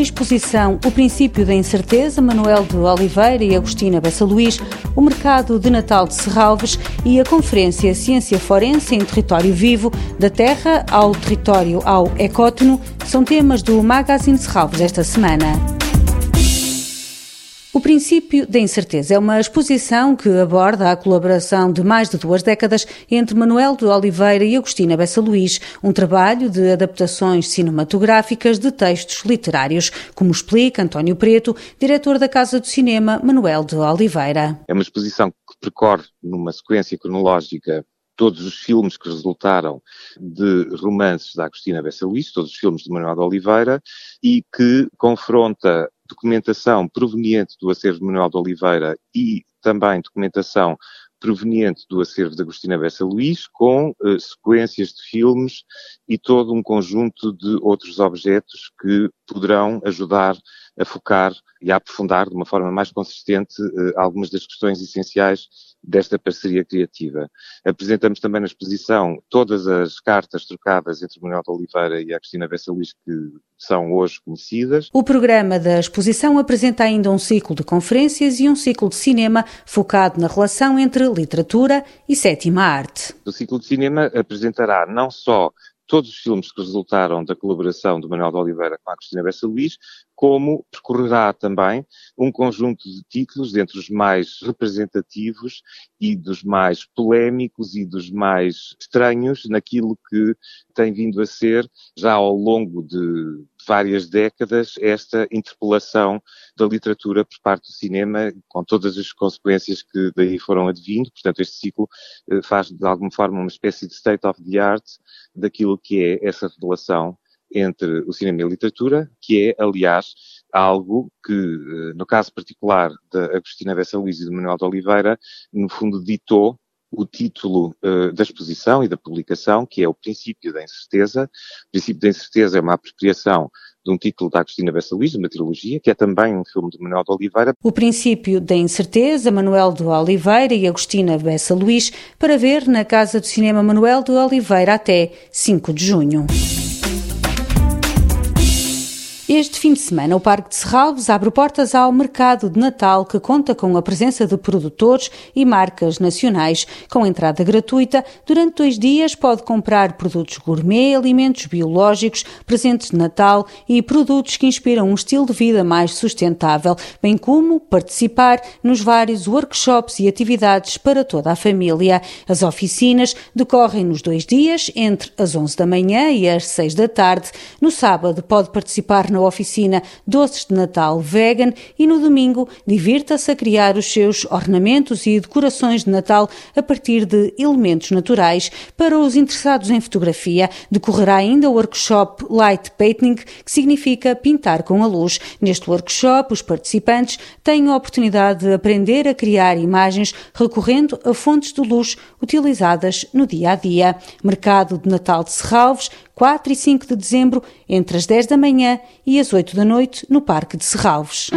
A exposição O Princípio da Incerteza, Manuel de Oliveira e Agostina Bessa Luís, o Mercado de Natal de Serralves e a Conferência Ciência Forense em Território Vivo, da Terra ao Território ao Ecótono, são temas do Magazine Serralves esta semana. O princípio da incerteza é uma exposição que aborda a colaboração de mais de duas décadas entre Manuel de Oliveira e Agostina Bessa Luís, um trabalho de adaptações cinematográficas de textos literários, como explica António Preto, diretor da Casa do Cinema Manuel de Oliveira. É uma exposição que percorre numa sequência cronológica todos os filmes que resultaram de romances da Agostina Bessa Luís, todos os filmes de Manuel de Oliveira, e que confronta documentação proveniente do acervo de Manuel de Oliveira e também documentação proveniente do acervo de Agostina Bessa Luís, com uh, sequências de filmes e todo um conjunto de outros objetos que poderão ajudar a focar e a aprofundar de uma forma mais consistente uh, algumas das questões essenciais desta parceria criativa. Apresentamos também na exposição todas as cartas trocadas entre Manuel de Oliveira e a Cristina Bessa Luís que são hoje conhecidas. O programa da exposição apresenta ainda um ciclo de conferências e um ciclo de cinema focado na relação entre literatura e sétima arte. O ciclo de cinema apresentará não só todos os filmes que resultaram da colaboração de Manuel de Oliveira com a Cristina Bessa Luís, como percorrerá também um conjunto de títulos entre os mais representativos e dos mais polémicos e dos mais estranhos naquilo que tem vindo a ser, já ao longo de várias décadas, esta interpelação da literatura por parte do cinema, com todas as consequências que daí foram advindo. Portanto, este ciclo eh, faz de alguma forma uma espécie de state of the art daquilo que é essa relação entre o cinema e a literatura, que é, aliás, algo que, eh, no caso particular da Agostina Bessa Luís e do Manuel de Oliveira, no fundo ditou o título uh, da exposição e da publicação, que é o Princípio da Incerteza. O Princípio da Incerteza é uma apropriação de um título da Agostina Bessa Luís, uma trilogia, que é também um filme de Manuel de Oliveira. O Princípio da Incerteza, Manuel de Oliveira e Agostina Bessa Luís, para ver na Casa do Cinema Manuel de Oliveira até 5 de junho. Este fim de semana, o Parque de Serralves abre portas ao mercado de Natal, que conta com a presença de produtores e marcas nacionais. Com entrada gratuita, durante dois dias pode comprar produtos gourmet, alimentos biológicos, presentes de Natal e produtos que inspiram um estilo de vida mais sustentável, bem como participar nos vários workshops e atividades para toda a família. As oficinas decorrem nos dois dias, entre as 11 da manhã e as 6 da tarde. No sábado, pode participar na oficina Doces de Natal Vegan e no domingo divirta-se a criar os seus ornamentos e decorações de Natal a partir de elementos naturais. Para os interessados em fotografia, decorrerá ainda o workshop Light Painting, que significa pintar com a luz. Neste workshop, os participantes têm a oportunidade de aprender a criar imagens recorrendo a fontes de luz utilizadas no dia a dia. Mercado de Natal de Serralves, 4 e 5 de dezembro, entre as 10 da manhã e as 8 da noite, no Parque de Serralves.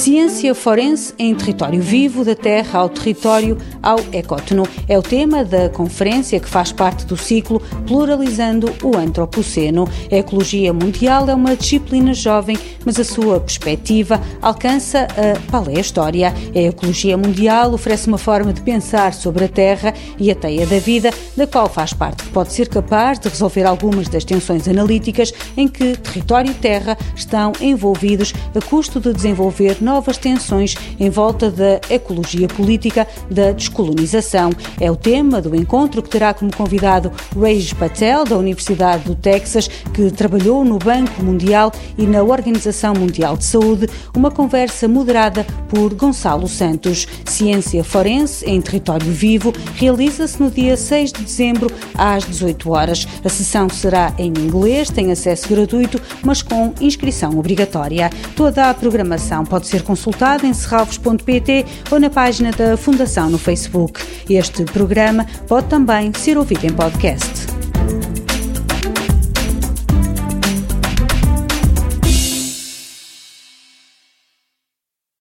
Ciência forense em território vivo, da terra ao território ao ecótono. É o tema da conferência que faz parte do ciclo Pluralizando o Antropoceno. A ecologia mundial é uma disciplina jovem, mas a sua perspectiva alcança a paleohistória. A ecologia mundial oferece uma forma de pensar sobre a terra e a teia da vida, da qual faz parte, que pode ser capaz de resolver algumas das tensões analíticas em que território e terra estão envolvidos a custo de desenvolver novas tensões em volta da ecologia política da descolonização. É o tema do encontro que terá como convidado Raj Patel, da Universidade do Texas, que trabalhou no Banco Mundial e na Organização Mundial de Saúde, uma conversa moderada por Gonçalo Santos. Ciência Forense em Território Vivo realiza-se no dia 6 de dezembro às 18 horas. A sessão será em inglês, tem acesso gratuito, mas com inscrição obrigatória. Toda a programação pode ser ser consultado em serralvos.pt ou na página da Fundação no Facebook. Este programa pode também ser ouvido em podcast.